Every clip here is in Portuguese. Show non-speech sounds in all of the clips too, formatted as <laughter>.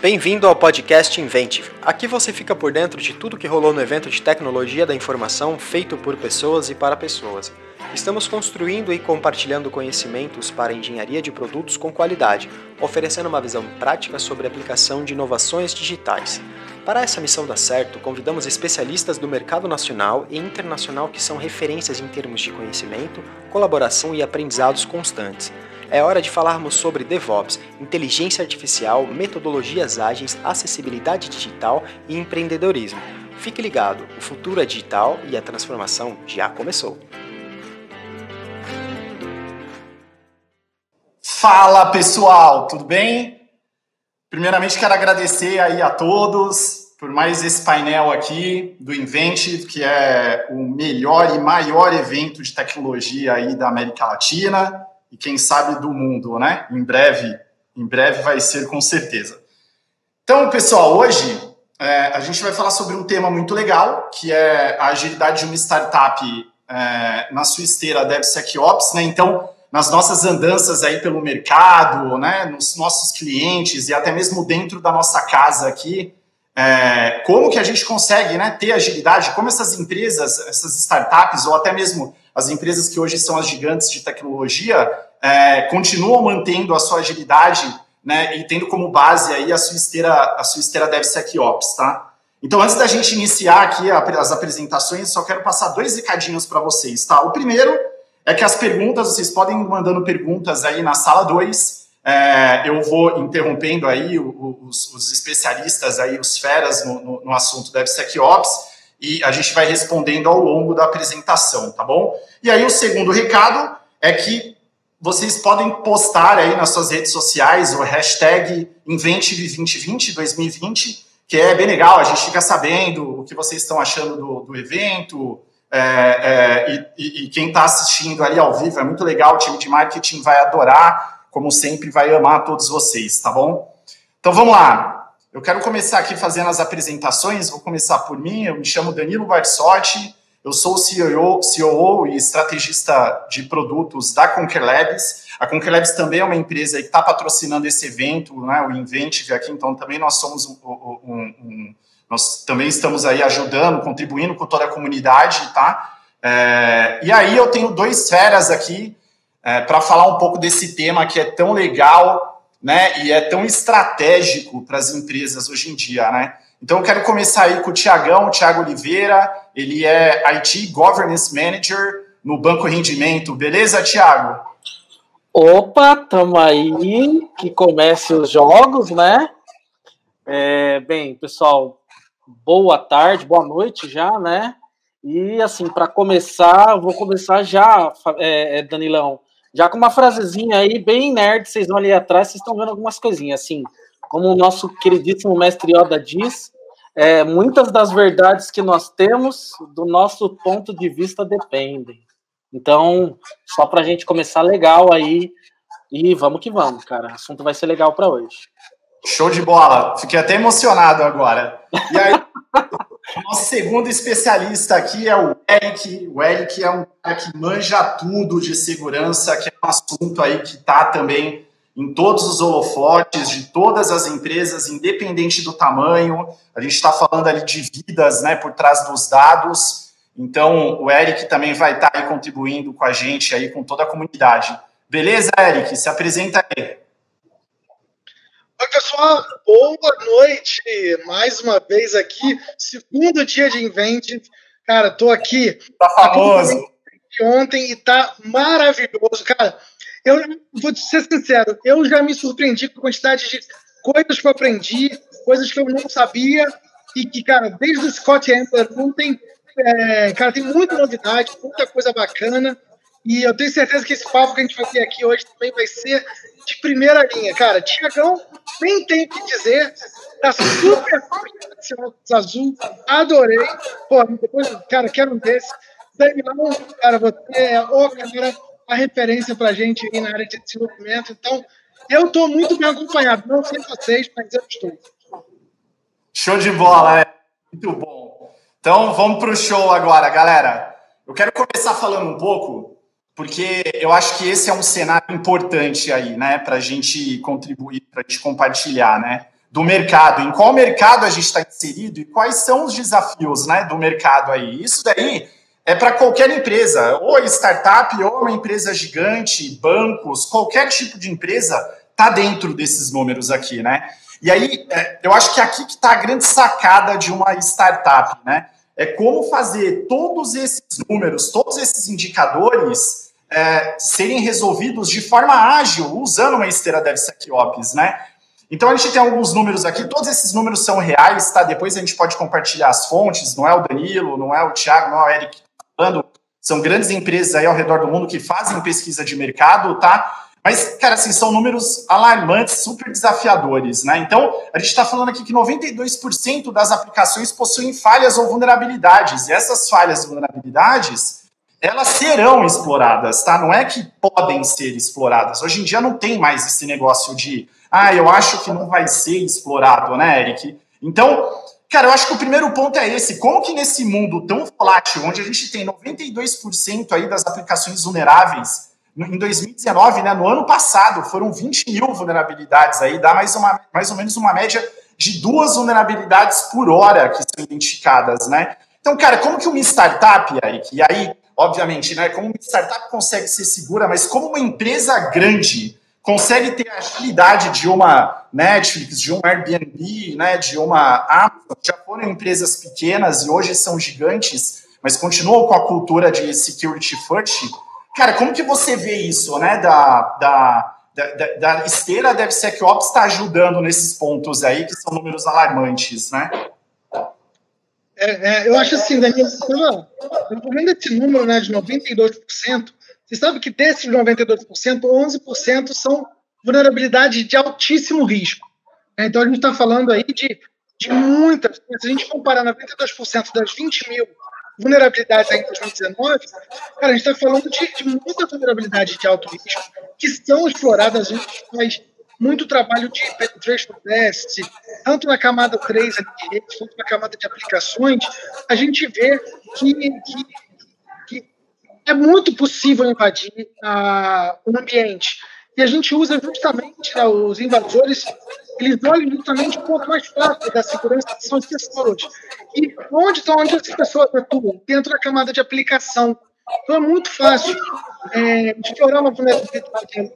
Bem-vindo ao podcast Inventive. Aqui você fica por dentro de tudo que rolou no evento de tecnologia da informação feito por pessoas e para pessoas. Estamos construindo e compartilhando conhecimentos para engenharia de produtos com qualidade, oferecendo uma visão prática sobre a aplicação de inovações digitais. Para essa missão dar certo, convidamos especialistas do mercado nacional e internacional que são referências em termos de conhecimento, colaboração e aprendizados constantes. É hora de falarmos sobre DevOps, inteligência artificial, metodologias ágeis, acessibilidade digital e empreendedorismo. Fique ligado, o futuro é digital e a transformação já começou. Fala pessoal, tudo bem? Primeiramente quero agradecer aí a todos por mais esse painel aqui do Inventive, que é o melhor e maior evento de tecnologia aí da América Latina e quem sabe do mundo, né? Em breve, em breve vai ser com certeza. Então, pessoal, hoje é, a gente vai falar sobre um tema muito legal, que é a agilidade de uma startup é, na sua esteira DevSecOps, né? Então, nas nossas andanças aí pelo mercado, né? Nos nossos clientes e até mesmo dentro da nossa casa aqui, é, como que a gente consegue né, ter agilidade, como essas empresas, essas startups, ou até mesmo as empresas que hoje são as gigantes de tecnologia, é, continuam mantendo a sua agilidade né, e tendo como base aí a sua esteira, a sua esteira DevSecOps, tá? Então, antes da gente iniciar aqui as apresentações, só quero passar dois recadinhos para vocês, tá? O primeiro é que as perguntas, vocês podem ir mandando perguntas aí na sala 2, é, eu vou interrompendo aí os, os, especialistas aí, os feras no, no, no assunto DevSecOps, e a gente vai respondendo ao longo da apresentação, tá bom? E aí o segundo recado é que vocês podem postar aí nas suas redes sociais o hashtag Inventive2020, 2020, que é bem legal, a gente fica sabendo o que vocês estão achando do, do evento, é, é, e, e, quem está assistindo ali ao vivo é muito legal, o time de marketing vai adorar, como sempre, vai amar todos vocês, tá bom? Então vamos lá. Eu quero começar aqui fazendo as apresentações. Vou começar por mim. Eu me chamo Danilo Barsotti. Eu sou o CEO, CEO e estrategista de produtos da Conquer Labs. A Conquer Labs também é uma empresa que está patrocinando esse evento, né, o Inventive aqui. Então também nós somos um, um, um, nós também estamos aí ajudando, contribuindo com toda a comunidade, tá? É, e aí eu tenho dois feras aqui é, para falar um pouco desse tema que é tão legal né, e é tão estratégico para as empresas hoje em dia. Né? Então, eu quero começar aí com o Tiagão, o Tiago Oliveira, ele é IT Governance Manager no Banco Rendimento. Beleza, Tiago? Opa, tamo aí, que comece os jogos, né? É, bem, pessoal, boa tarde, boa noite já, né? E assim, para começar, vou começar já, é, Danilão, já com uma frasezinha aí, bem nerd, vocês vão ali atrás, vocês estão vendo algumas coisinhas, assim, como o nosso queridíssimo mestre Yoda diz, é, muitas das verdades que nós temos, do nosso ponto de vista, dependem. Então, só para a gente começar legal aí, e vamos que vamos, cara, o assunto vai ser legal para hoje. Show de bola, fiquei até emocionado agora. E aí, nosso segundo especialista aqui é o Eric. O Eric é um cara que manja tudo de segurança, que é um assunto aí que está também em todos os holofotes de todas as empresas, independente do tamanho. A gente está falando ali de vidas né, por trás dos dados. Então, o Eric também vai estar tá aí contribuindo com a gente, aí com toda a comunidade. Beleza, Eric? Se apresenta aí. Oi, pessoal, boa noite. Mais uma vez aqui, segundo dia de Invent. Cara, tô aqui. Tá famoso. Ontem e tá maravilhoso. Cara, eu vou ser sincero, eu já me surpreendi com a quantidade de coisas que eu aprendi, coisas que eu não sabia, e que, cara, desde o Scott Amper ontem, é, cara, tem muita novidade, muita coisa bacana. E eu tenho certeza que esse papo que a gente vai ter aqui hoje também vai ser de primeira linha. Cara, Tiagão, nem tem o que dizer. Tá super azul. Adorei. Pô, depois, cara, quero um desse. Danielão, cara, você é o cara, a referência pra gente aí na área de desenvolvimento. Então, eu tô muito bem acompanhado. Não sei vocês, mas eu estou. Show de bola, é muito bom. Então, vamos pro show agora, galera. Eu quero começar falando um pouco porque eu acho que esse é um cenário importante aí, né, para a gente contribuir, para a gente compartilhar, né. do mercado, em qual mercado a gente está inserido e quais são os desafios né, do mercado aí. Isso daí é para qualquer empresa, ou startup, ou uma empresa gigante, bancos, qualquer tipo de empresa está dentro desses números aqui, né? E aí, é, eu acho que aqui que está a grande sacada de uma startup, né? É como fazer todos esses números, todos esses indicadores é, serem resolvidos de forma ágil, usando uma esteira DevSecOps, né? Então a gente tem alguns números aqui, todos esses números são reais, tá? Depois a gente pode compartilhar as fontes, não é o Danilo, não é o Thiago, não é o Eric falando, são grandes empresas aí ao redor do mundo que fazem pesquisa de mercado, tá? Mas, cara, assim, são números alarmantes, super desafiadores, né? Então, a gente está falando aqui que 92% das aplicações possuem falhas ou vulnerabilidades. E essas falhas e vulnerabilidades, elas serão exploradas, tá? Não é que podem ser exploradas. Hoje em dia não tem mais esse negócio de, ah, eu acho que não vai ser explorado, né, Eric? Então, Cara, eu acho que o primeiro ponto é esse. Como que nesse mundo tão volátil, onde a gente tem 92% aí das aplicações vulneráveis, em 2019, né, no ano passado, foram 20 mil vulnerabilidades aí, dá mais, uma, mais ou menos uma média de duas vulnerabilidades por hora que são identificadas, né? Então, cara, como que uma startup, Eric, e aí, obviamente, né, como uma startup consegue ser segura, mas como uma empresa grande consegue ter a agilidade de uma Netflix, de um Airbnb, né, de uma Amazon, já foram empresas pequenas e hoje são gigantes, mas continuam com a cultura de security first. Cara, como que você vê isso, né, da, da, da, da esteira DevSecOps está ajudando nesses pontos aí, que são números alarmantes, né? É, é, eu acho assim, Daniel, eu estou vendo esse número né, de 92%, você sabe que desses 92%, 11% são vulnerabilidades de altíssimo risco. Né? Então, a gente está falando aí de, de muitas. Se a gente comparar 92% das 20 mil vulnerabilidades em 2019, cara, a gente está falando de, de muita vulnerabilidade de alto risco que são exploradas. Gente faz muito trabalho de penetration test, tanto na camada 3 de redes, quanto na camada de aplicações, a gente vê que, que é muito possível invadir uh, o ambiente. E a gente usa justamente né, os invasores, eles olham justamente um pouco mais fácil da segurança, que são as pessoas. E onde estão onde essas pessoas atuam? Dentro da camada de aplicação. Então é muito fácil é, explorar uma vulnerabilidade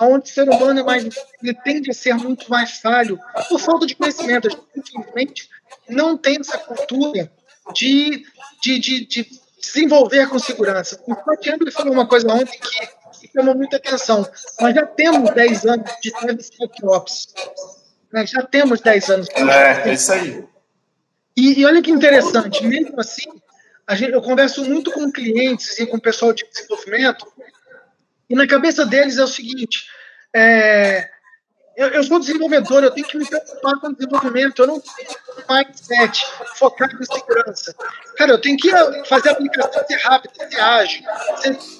onde o ser humano é mais, ele tende a ser muito mais falho por falta de conhecimento. A gente, infelizmente, não tem essa cultura de, de, de, de desenvolver com segurança. O Tatiano falou uma coisa ontem que, que chamou muita atenção. Nós já temos 10 anos de DevSecOps. Nós já temos 10 anos. É, é isso aí. E, e olha que interessante, mesmo assim, gente, eu converso muito com clientes e com pessoal de desenvolvimento, e na cabeça deles é o seguinte: é, eu, eu, sou desenvolvedor, eu tenho que me preocupar com desenvolvimento, eu não tenho mindset focado em segurança. Cara, eu tenho que fazer a aplicação ser rápida, ser ágil,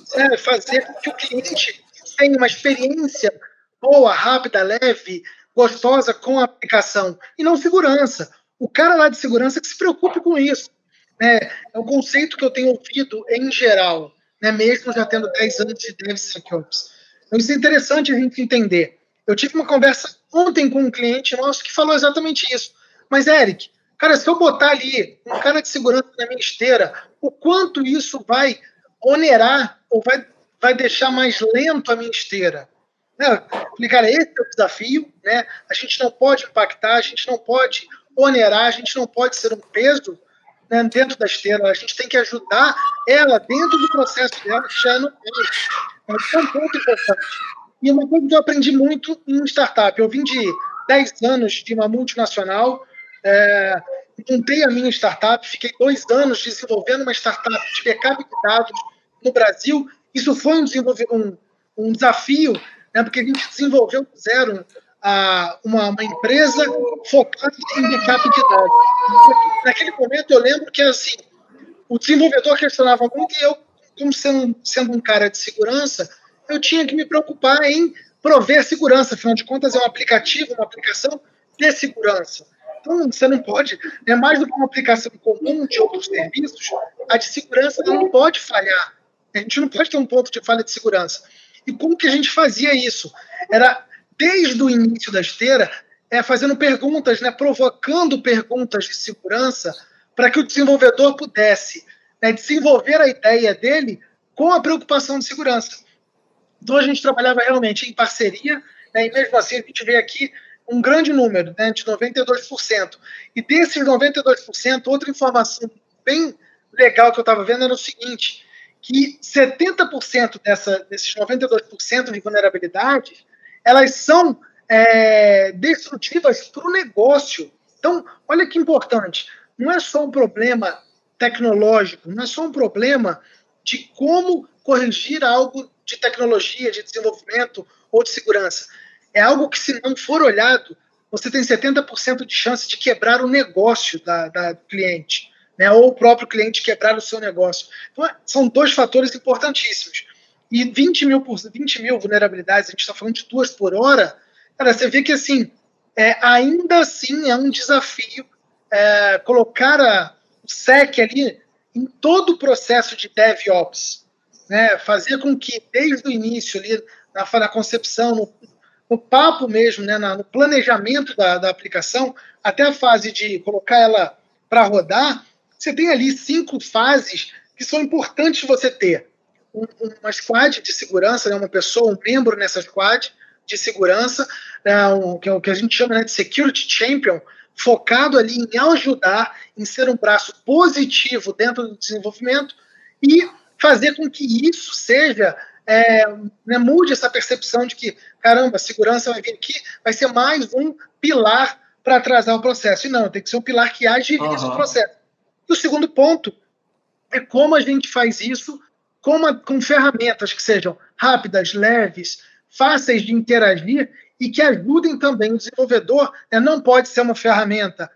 ser, fazer com que o cliente tenha uma experiência boa, rápida, leve, gostosa com a aplicação, e não segurança. O cara lá de segurança que se preocupe com isso. Né? É o conceito que eu tenho ouvido em geral, né? mesmo já tendo 10 anos de DevSecOps. Então, isso é interessante a gente entender. Eu tive uma conversa ontem com um cliente nosso que falou exatamente isso. Mas, Eric, cara, se eu botar ali um cara de segurança na minha esteira, o quanto isso vai onerar ou vai, vai deixar mais lento a minha esteira? Né? falei, cara, esse é o desafio, né? A gente não pode impactar, a gente não pode onerar, a gente não pode ser um peso né, dentro da esteira, a gente tem que ajudar ela dentro do processo dela, já é. é um ponto importante. E uma coisa que eu aprendi muito em startup, eu vim de 10 anos de uma multinacional, é, montei a minha startup, fiquei dois anos desenvolvendo uma startup de backup de dados no Brasil. Isso foi um, um, um desafio, né, porque a gente desenvolveu zero a, uma, uma, empresa focada em backup de dados. Naquele momento eu lembro que assim, o desenvolvedor questionava muito e eu, como sendo, sendo um cara de segurança, eu tinha que me preocupar em prover segurança, afinal de contas é um aplicativo, uma aplicação de segurança. Então, você não pode, é mais do que uma aplicação comum de outros serviços, a de segurança não pode falhar. A gente não pode ter um ponto de falha de segurança. E como que a gente fazia isso? Era, desde o início da esteira, é, fazendo perguntas, né, provocando perguntas de segurança para que o desenvolvedor pudesse né, desenvolver a ideia dele com a preocupação de segurança. Então a gente trabalhava realmente em parceria, né, e mesmo assim a gente vê aqui um grande número, né, de 92%. E desses 92%, outra informação bem legal que eu estava vendo era o seguinte, que 70% dessa, desses 92% de vulnerabilidades, elas são é, destrutivas para o negócio. Então, olha que importante, não é só um problema tecnológico, não é só um problema de como corrigir algo de tecnologia, de desenvolvimento ou de segurança. É algo que, se não for olhado, você tem 70% de chance de quebrar o negócio da, da cliente, né? ou o próprio cliente quebrar o seu negócio. Então, são dois fatores importantíssimos. E 20 mil, por, 20 mil vulnerabilidades, a gente está falando de duas por hora, cara, você vê que assim, é, ainda assim é um desafio é, colocar a, o SEC ali em todo o processo de DevOps, né? fazer com que desde o início ali, na, na concepção, no, no, papo mesmo, né? Na, no planejamento da, da aplicação, até a fase de colocar ela para rodar, você tem ali cinco fases que são importantes você ter. Um, uma squad de segurança, né? uma pessoa, um membro nessa squad de segurança, né? um, que é o que a gente chama né, de security champion, focado ali em ajudar, em ser um braço positivo dentro do desenvolvimento e fazer com que isso seja, é, né, mude essa percepção de que, caramba, segurança vai vir aqui, vai ser mais um pilar para atrasar o processo. E não, tem que ser um pilar que agilize uhum. o processo. E o segundo ponto é como a gente faz isso com, uma, com ferramentas que sejam rápidas, leves, fáceis de interagir e que ajudem também o desenvolvedor. Né? Não pode ser uma ferramenta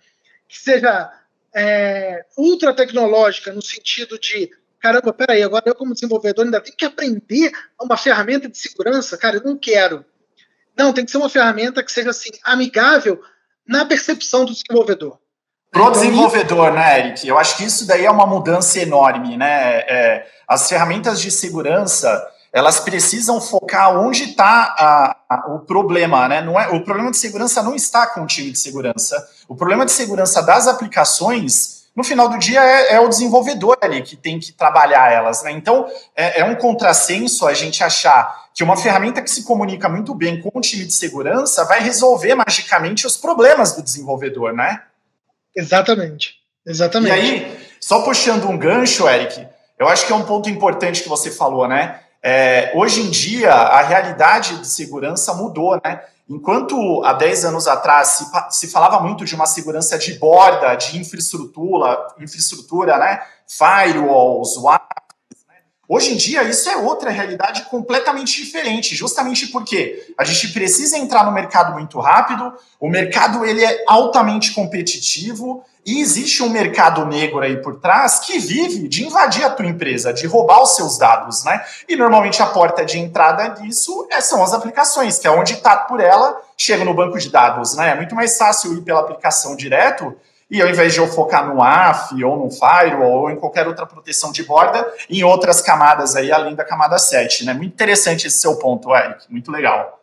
que seja é, ultra tecnológica, no sentido de, caramba, peraí, agora eu como desenvolvedor ainda tenho que aprender uma ferramenta de segurança? Cara, eu não quero. Não, tem que ser uma ferramenta que seja assim, amigável na percepção do desenvolvedor. Pro então, desenvolvedor, né, Eric? Eu acho que isso daí é uma mudança enorme, né? É, as ferramentas de segurança elas precisam focar onde está o problema, né? Não é, o problema de segurança não está com o time de segurança. O problema de segurança das aplicações, no final do dia, é, é o desenvolvedor ali que tem que trabalhar elas, né? Então, é, é, um contrassenso a gente achar que uma ferramenta que se comunica muito bem com o time de segurança vai resolver magicamente os problemas do desenvolvedor, né? Exatamente. Exatamente. E aí, só puxando um gancho, Eric, eu acho que é um ponto importante que você falou, né? É, hoje em dia, a realidade de segurança mudou, né? Enquanto há 10 anos atrás se, se falava muito de uma segurança de borda, de infraestrutura, infraestrutura né? firewalls, Hoje em dia, isso é outra realidade completamente diferente, justamente porque a gente precisa entrar no mercado muito rápido, o mercado ele é altamente competitivo e existe um mercado negro aí por trás que vive de invadir a tua empresa, de roubar os seus dados, né? E normalmente a porta de entrada disso é, são as aplicações, que é onde está por ela, chega no banco de dados, né? É muito mais fácil ir pela aplicação direto e ao invés de eu focar no AF ou no Firewall ou em qualquer outra proteção de borda, em outras camadas aí, além da camada 7. Né? Muito interessante esse seu ponto, Eric. Muito legal.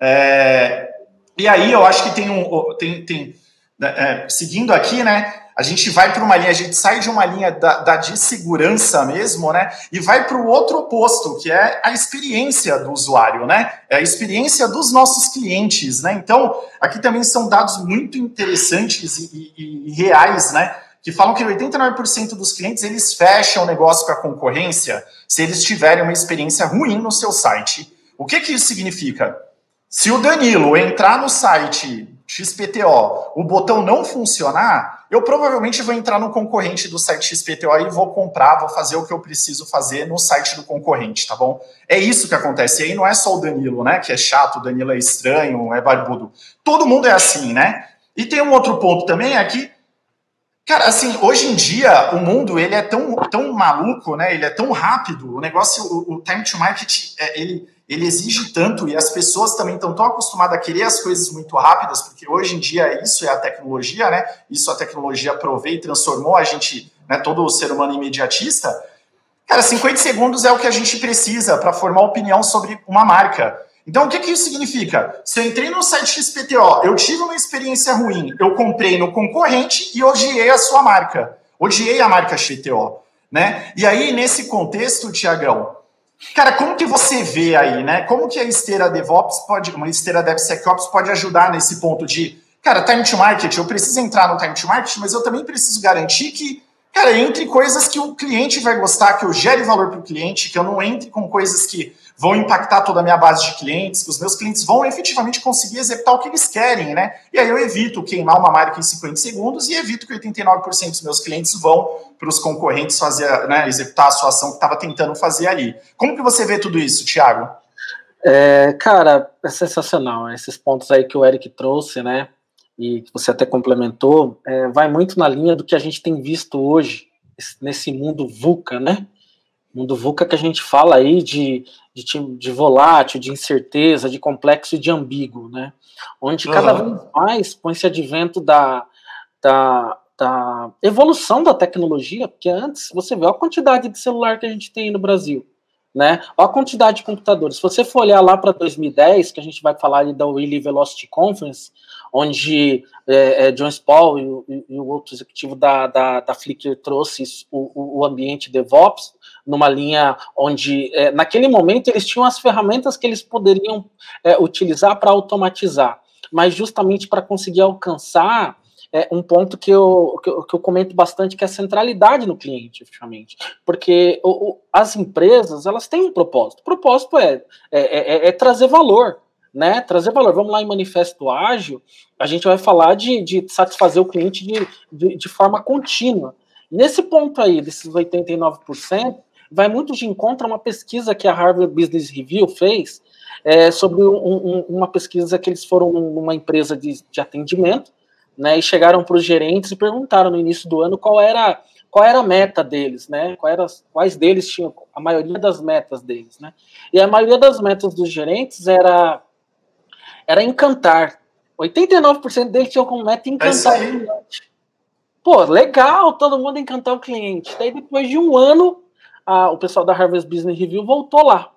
É, e aí eu acho que tem um. Tem, tem, é, seguindo aqui, né? A gente vai para uma linha, a gente sai de uma linha da, da de segurança mesmo, né? E vai para o outro oposto, que é a experiência do usuário, né? É a experiência dos nossos clientes, né? Então, aqui também são dados muito interessantes e, e, e reais, né? Que falam que 89% dos clientes eles fecham o negócio com a concorrência se eles tiverem uma experiência ruim no seu site. O que, que isso significa? Se o Danilo entrar no site XPTO, o botão não funcionar, eu provavelmente vou entrar no concorrente do site XPTO e vou comprar, vou fazer o que eu preciso fazer no site do concorrente, tá bom? É isso que acontece. E aí não é só o Danilo, né? Que é chato, o Danilo é estranho, é barbudo. Todo mundo é assim, né? E tem um outro ponto também, é que, cara, assim, hoje em dia o mundo ele é tão, tão maluco, né? Ele é tão rápido, o negócio, o, o time to market, é, ele ele exige tanto e as pessoas também estão tão acostumadas a querer as coisas muito rápidas, porque hoje em dia isso é a tecnologia, né? Isso a tecnologia provê e transformou a gente, né, todo o ser humano imediatista. Cara, 50 segundos é o que a gente precisa para formar opinião sobre uma marca. Então, o que, que isso significa? Se eu entrei no site XPTO, eu tive uma experiência ruim, eu comprei no concorrente e odiei a sua marca. Odiei a marca XPTO. Né? E aí, nesse contexto, Tiagão, cara, como que você vê aí, né? Como que a esteira DevOps pode, uma esteira DevSecOps pode ajudar nesse ponto de, cara, time to market, eu preciso entrar no time to market, mas eu também preciso garantir que Cara, entre coisas que o cliente vai gostar, que eu gere valor para o cliente, que eu não entre com coisas que vão impactar toda a minha base de clientes, que os meus clientes vão efetivamente conseguir executar o que eles querem, né? E aí eu evito queimar uma marca em 50 segundos e evito que 89% dos meus clientes vão para os concorrentes fazer, né, executar a sua ação que estava tentando fazer ali. Como que você vê tudo isso, Thiago? É, cara, é sensacional. Esses pontos aí que o Eric trouxe, né? e que você até complementou, é, vai muito na linha do que a gente tem visto hoje nesse mundo VUCA, né? Mundo VUCA que a gente fala aí de, de, de volátil, de incerteza, de complexo e de ambíguo, né? Onde uhum. cada vez mais põe esse advento da, da, da evolução da tecnologia, porque antes você vê a quantidade de celular que a gente tem no Brasil, né? Olha a quantidade de computadores. Se você for olhar lá para 2010, que a gente vai falar ali da Willy Velocity Conference, onde é, é, John Paul e, e, o outro executivo da, da, da Flickr trouxe o, o, ambiente DevOps numa linha onde, é, naquele momento, eles tinham as ferramentas que eles poderiam é, utilizar para automatizar, mas justamente para conseguir alcançar é um ponto que eu, que eu, que, eu, comento bastante, que é a centralidade no cliente, efetivamente. Porque o, o, as empresas, elas têm um propósito. O propósito é, é, é, é trazer valor né, trazer valor. Vamos lá em manifesto ágil, a gente vai falar de, de satisfazer o cliente de, de, de forma contínua. Nesse ponto aí, desses 89%, vai muito de encontro a uma pesquisa que a Harvard Business Review fez é, sobre um, um, uma pesquisa que eles foram numa empresa de, de atendimento, né, e chegaram para os gerentes e perguntaram no início do ano qual era qual era a meta deles, né? Qual era, quais deles tinham a maioria das metas deles, né? E a maioria das metas dos gerentes era era encantar. 89% deles tinham como meta encantar é o cliente. Pô, legal, todo mundo encantar o cliente. Daí depois de um ano, a, o pessoal da Harvard Business Review voltou lá.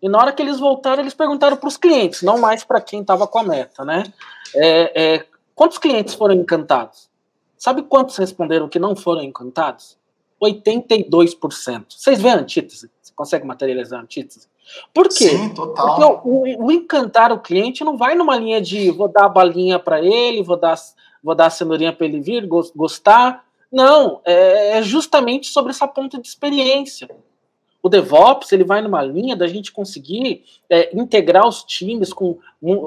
E na hora que eles voltaram, eles perguntaram para os clientes, não mais para quem estava com a meta, né? É, é, quantos clientes foram encantados? Sabe quantos responderam que não foram encantados? 82%. Vocês veem a antítese? Você consegue materializar a antítese? Por quê? Sim, total. Porque o, o, encantar o cliente não vai numa linha de vou dar a balinha para ele, vou dar, vou dar a cenourinha para ele vir, gostar. Não, é, é justamente sobre essa ponta de experiência. O DevOps ele vai numa linha da gente conseguir é, integrar os times com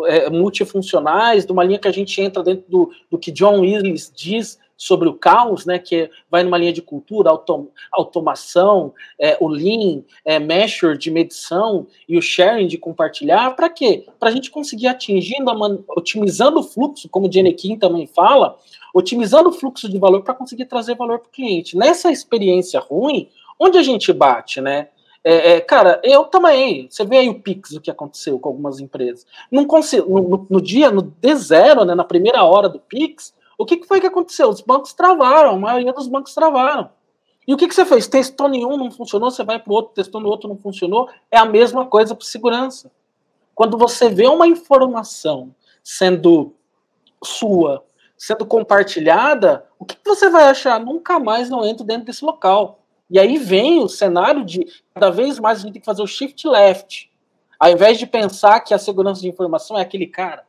é, multifuncionais, de uma linha que a gente entra dentro do, do que John Willis diz sobre o caos, né, que vai numa linha de cultura, autom automação, é, o Lean, é, Measure de medição e o Sharing de compartilhar, para quê? Para a gente conseguir atingindo, otimizando o fluxo, como o Jenny Kim também fala, otimizando o fluxo de valor para conseguir trazer valor para o cliente. Nessa experiência ruim, onde a gente bate, né? É, é, cara, eu também. Você vê aí o Pix, o que aconteceu com algumas empresas. Não consigo, no, no, dia, no D0, né, na primeira hora do Pix, o que, que foi que aconteceu? Os bancos travaram, a maioria dos bancos travaram. E o que, que você fez? Testou nenhum, não funcionou, você vai para o outro, testou no outro, não funcionou. É a mesma coisa para segurança. Quando você vê uma informação sendo sua, sendo compartilhada, o que, que você vai achar? Nunca mais não entro dentro desse local. E aí vem o cenário de cada vez mais a gente tem que fazer o shift left. Ao invés de pensar que a segurança de informação é aquele cara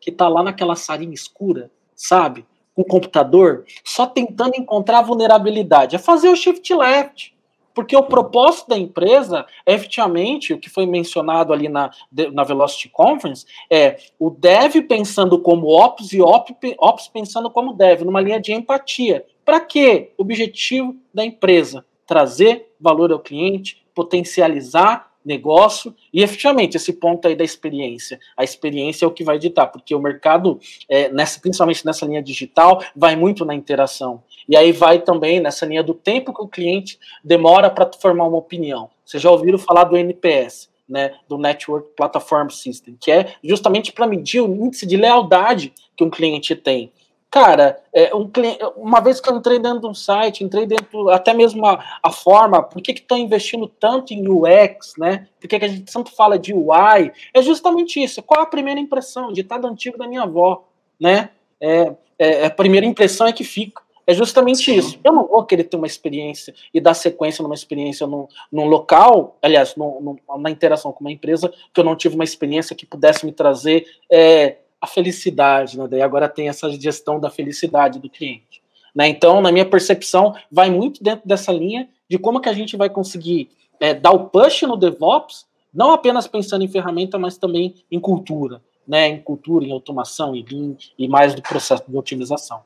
que está lá naquela salinha escura, sabe? Com o computador, só tentando encontrar vulnerabilidade. É fazer o shift left. Porque o propósito da empresa é efetivamente o que foi mencionado ali na, na Velocity Conference, é o dev pensando como ops e ops pensando como dev, numa linha de empatia. Para quê? Objetivo da empresa: trazer valor ao cliente, potencializar negócio e efetivamente esse ponto aí da experiência. A experiência é o que vai ditar porque o mercado é, nessa principalmente nessa linha digital vai muito na interação. E aí vai também nessa linha do tempo que o cliente demora para formar uma opinião. Vocês já ouviram falar do NPS né, do Network Platform System, que é justamente para medir o índice de lealdade que um cliente tem. Cara, é, um cliente, uma vez que eu entrei dentro de um site, entrei dentro, até mesmo a, a forma, por que estão investindo tanto em UX, né? Por que, que a gente tanto fala de UI? É justamente isso. Qual a primeira impressão? Ditado antigo da minha avó, né? É, é, a primeira impressão é que fica. É justamente Sim. isso. Eu não vou querer ter uma experiência e dar sequência numa experiência num, num local, aliás, num, num, na interação com uma empresa, que eu não tive uma experiência que pudesse me trazer é, a felicidade, né? Daí agora tem essa gestão da felicidade do cliente. Né? Então, na minha percepção, vai muito dentro dessa linha de como que a gente vai conseguir é, dar o push no DevOps, não apenas pensando em ferramenta, mas também em cultura, né? Em cultura, em automação, em Lean e mais do processo de otimização.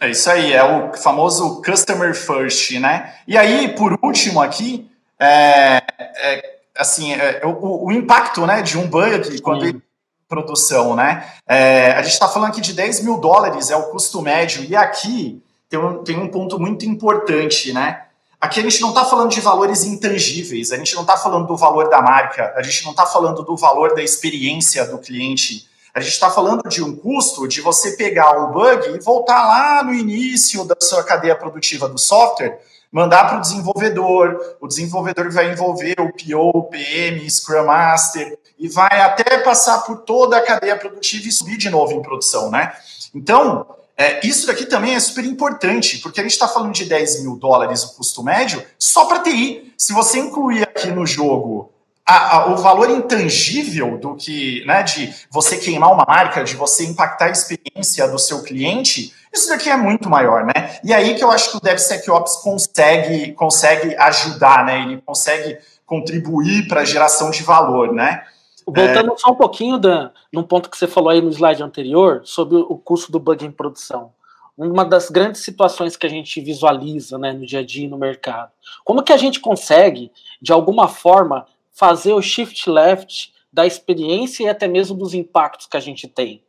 É isso aí, é o famoso customer first, né? E aí, por último aqui, é, é assim, é, o, o, impacto, né, de um bug quando ele produção, né? É, a gente está falando aqui de 10 mil dólares, é o custo médio, e aqui tem um, tem um ponto muito importante, né? Aqui a gente não está falando de valores intangíveis, a gente não está falando do valor da marca, a gente não está falando do valor da experiência do cliente, a gente está falando de um custo de você pegar um bug e voltar lá no início da sua cadeia produtiva do software, mandar para o desenvolvedor, o desenvolvedor vai envolver o PO, o PM, Scrum Master, e vai até passar por toda a cadeia produtiva e subir de novo em produção, né? Então, é, isso daqui também é super importante, porque a gente está falando de 10 mil dólares o custo médio só para TI. Se você incluir aqui no jogo a, a, o valor intangível do que, né, de você queimar uma marca, de você impactar a experiência do seu cliente, isso daqui é muito maior, né? E aí que eu acho que o DevSecOps consegue, consegue ajudar, né? Ele consegue contribuir para a geração de valor, né? Voltando é... só um pouquinho da, num ponto que você falou aí no slide anterior, sobre o custo do bug em produção. Uma das grandes situações que a gente visualiza né, no dia a dia no mercado. Como que a gente consegue, de alguma forma, fazer o shift left da experiência e até mesmo dos impactos que a gente tem?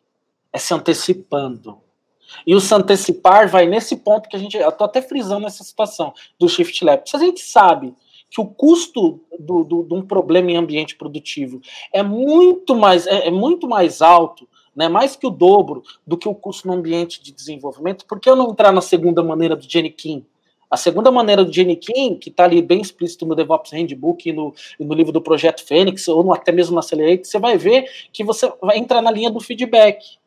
É se antecipando. E o se antecipar vai nesse ponto que a gente. Eu estou até frisando essa situação do shift left. Se a gente sabe que o custo do, do, de um problema em ambiente produtivo é muito mais, é, é, muito mais alto, né, mais que o dobro do que o custo no ambiente de desenvolvimento, por que eu não entrar na segunda maneira do Jenny Kim? A segunda maneira do Jenny Kim, que está ali bem explícito no DevOps Handbook e no, no livro do Projeto Fênix, ou no, até mesmo na Accelerate, você vai ver que você vai entrar na linha do feedback.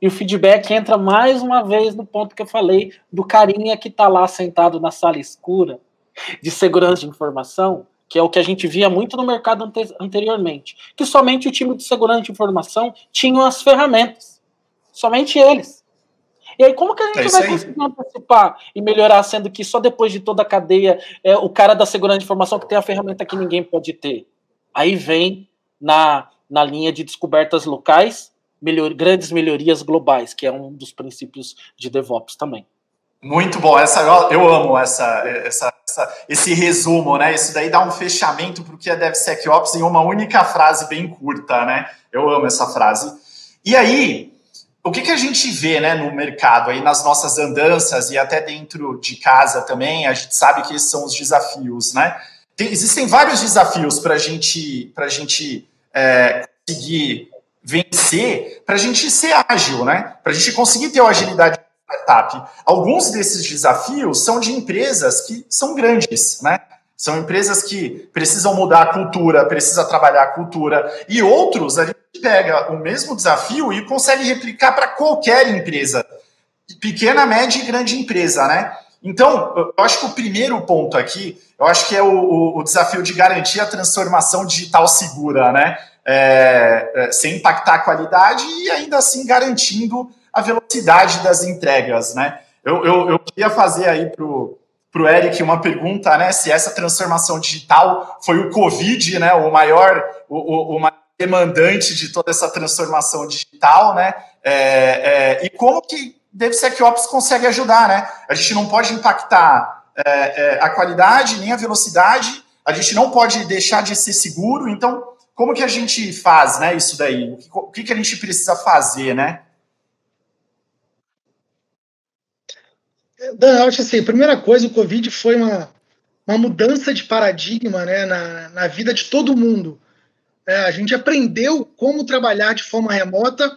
E o feedback entra mais uma vez no ponto que eu falei do carinha que está lá sentado na sala escura, de segurança de informação, que é o que a gente via muito no mercado ante anteriormente, que somente o time de segurança de informação tinha as ferramentas, somente eles. E aí, como que a gente é vai conseguir antecipar e melhorar, sendo que só depois de toda a cadeia é o cara da segurança de informação que tem a ferramenta que ninguém pode ter? Aí vem na, na linha de descobertas locais, melhor, grandes melhorias globais, que é um dos princípios de DevOps também. Muito bom, essa eu amo essa, essa, essa, esse resumo, né? Isso daí dá um fechamento para o que é DevSecOps em uma única frase bem curta, né? Eu amo essa frase. E aí, o que, que a gente vê né, no mercado, aí nas nossas andanças e até dentro de casa também, a gente sabe que esses são os desafios, né? Tem, existem vários desafios para gente, a gente é, conseguir vencer, para a gente ser ágil, né? Para a gente conseguir ter a agilidade startup. Alguns desses desafios são de empresas que são grandes, né? São empresas que precisam mudar a cultura, precisa trabalhar a cultura. E outros, a gente pega o mesmo desafio e consegue replicar para qualquer empresa. Pequena, média e grande empresa, né? Então, eu acho que o primeiro ponto aqui, eu acho que é o, o, o desafio de garantir a transformação digital segura, né? É, é, sem impactar a qualidade e ainda assim garantindo a velocidade das entregas, né? Eu, eu, eu queria fazer aí para o Eric uma pergunta, né? Se essa transformação digital foi o Covid, né? O maior, o, o, maior demandante de toda essa transformação digital, né? É, é, e como que DevSecOps consegue ajudar, né? A gente não pode impactar é, é, a qualidade nem a velocidade, a gente não pode deixar de ser seguro, então como que a gente faz, né? Isso daí, o que, o que a gente precisa fazer, né? Dan, acho assim, primeira coisa, o Covid foi uma, uma mudança de paradigma né, na, na vida de todo mundo. É, a gente aprendeu como trabalhar de forma remota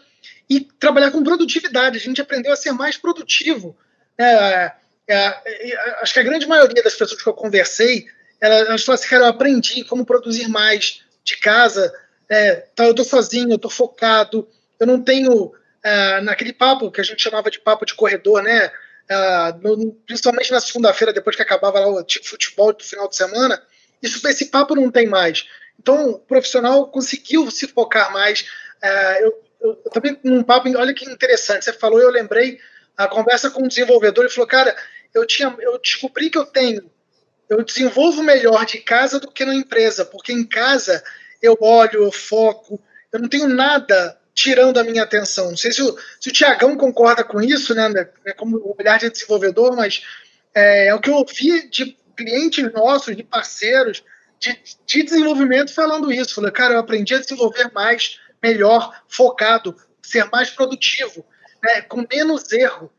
e trabalhar com produtividade. A gente aprendeu a ser mais produtivo. É, é, é, acho que a grande maioria das pessoas que eu conversei, elas, elas falaram assim, cara, eu aprendi como produzir mais de casa, é, tá, eu estou sozinho, eu estou focado, eu não tenho é, naquele papo que a gente chamava de papo de corredor, né? É, no, principalmente na segunda-feira, depois que acabava lá o tipo, futebol do final de semana, isso, esse papo não tem mais. Então, o profissional conseguiu se focar mais. É, eu, eu, também, num papo, olha que interessante, você falou, eu lembrei a conversa com um desenvolvedor, ele falou, cara, eu, tinha, eu descobri que eu tenho, eu desenvolvo melhor de casa do que na empresa, porque em casa eu olho, eu foco, eu não tenho nada tirando a minha atenção. Não sei se o, se o Tiagão concorda com isso, né, né é como o olhar de desenvolvedor, mas é, é, o que eu ouvi de clientes nossos, de parceiros, de, de desenvolvimento falando isso. Falei, cara, eu aprendi a desenvolver mais, melhor, focado, ser mais produtivo, né, com menos erro,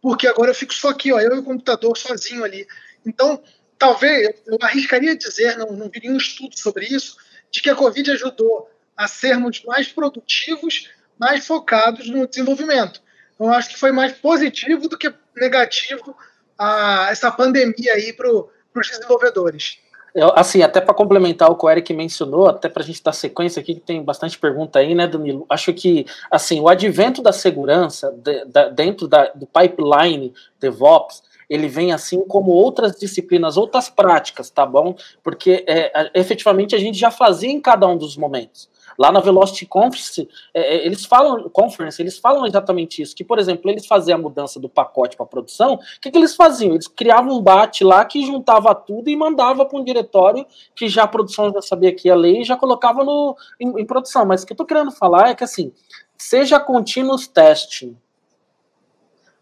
porque agora eu fico só aqui, ó, eu e o computador sozinho ali. Então, talvez, eu arriscaria dizer, não, não vi nenhum estudo sobre isso, de que a Covid ajudou a sermos mais produtivos, mais focados no desenvolvimento. Então, eu acho que foi mais positivo do que negativo a, essa pandemia aí para os desenvolvedores. Eu, assim, até para complementar o que o Eric mencionou, até para a gente dar sequência aqui, que tem bastante pergunta aí, né, Danilo? Acho que, assim, o advento da segurança de, da, dentro da, do pipeline DevOps, ele vem assim como outras disciplinas, outras práticas, tá bom? Porque é, efetivamente a gente já fazia em cada um dos momentos. Lá na Velocity Conference, é, é, eles falam, conference, eles falam exatamente isso, que, por exemplo, eles faziam a mudança do pacote para produção, o que, que, eles faziam? Eles criavam um bate lá que juntava tudo e mandava para um diretório que já a produção já sabia que ia ler e já colocava no, em, em produção. Mas o que eu estou querendo falar é que, assim, seja continuous testing,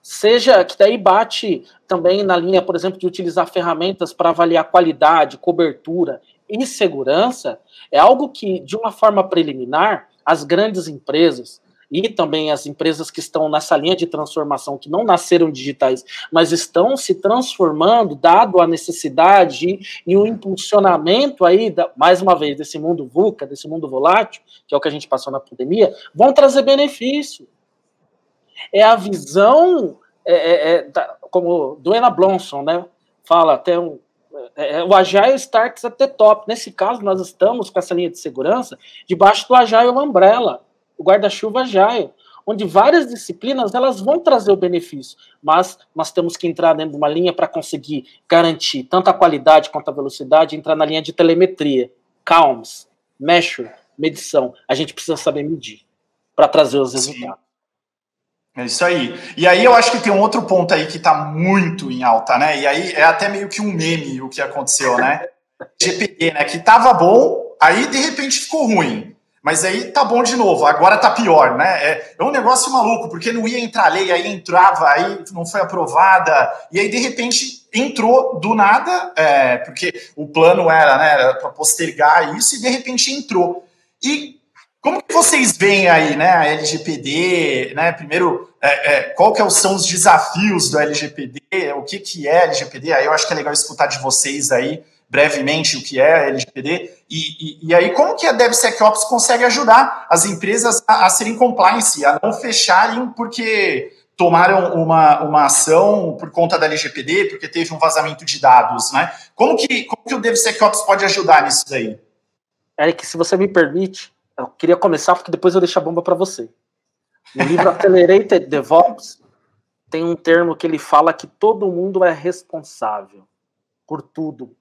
seja que daí bate também na linha, por exemplo, de utilizar ferramentas para avaliar qualidade, cobertura e segurança, é algo que, de uma forma preliminar, as grandes empresas e também as empresas que estão nessa linha de transformação, que não nasceram digitais, mas estão se transformando, dado a necessidade e o impulsionamento aí, da, mais uma vez, desse mundo VUCA, desse mundo volátil, que é o que a gente passou na pandemia, vão trazer benefício. É a visão, é, é, é da, como Duena Blonson, né, fala até um, é, é, o Agile Starts at the top. Nesse caso, nós estamos com essa linha de segurança debaixo do Agile Umbrella, o guarda-chuva Agile, onde várias disciplinas elas vão trazer o benefício, mas nós temos que entrar dentro de uma linha para conseguir garantir tanto a qualidade quanto a velocidade, entrar na linha de telemetria, calms, measure, medição. A gente precisa saber medir para trazer os resultados. É isso aí. E aí eu acho que tem um outro ponto aí que está muito em alta, né? E aí é até meio que um meme o que aconteceu, né? <laughs> GPD, né? Que tava bom, aí de repente ficou ruim. Mas aí tá bom de novo, agora tá pior, né? É, é um negócio maluco, porque não ia entrar lei, aí entrava, aí não foi aprovada, e aí de repente entrou do nada, é, porque o plano era, né, para postergar isso, e de repente entrou. E como que vocês veem aí, né, a LGPD, né, primeiro, é, é, qual que são os desafios do LGPD, o que que é LGPD, aí eu acho que é legal escutar de vocês aí, brevemente, o que é LGPD, e, e, e aí como que a DevSecOps consegue ajudar as empresas a, a serem compliance, a não fecharem porque tomaram uma, uma ação por conta da LGPD, porque teve um vazamento de dados, né? Como que, como que o DevSecOps pode ajudar nisso daí? Eric, se você me permite, eu queria começar porque depois eu deixo a bomba para você. No livro Accelerated DevOps, tem um termo que ele fala que todo mundo é responsável por tudo.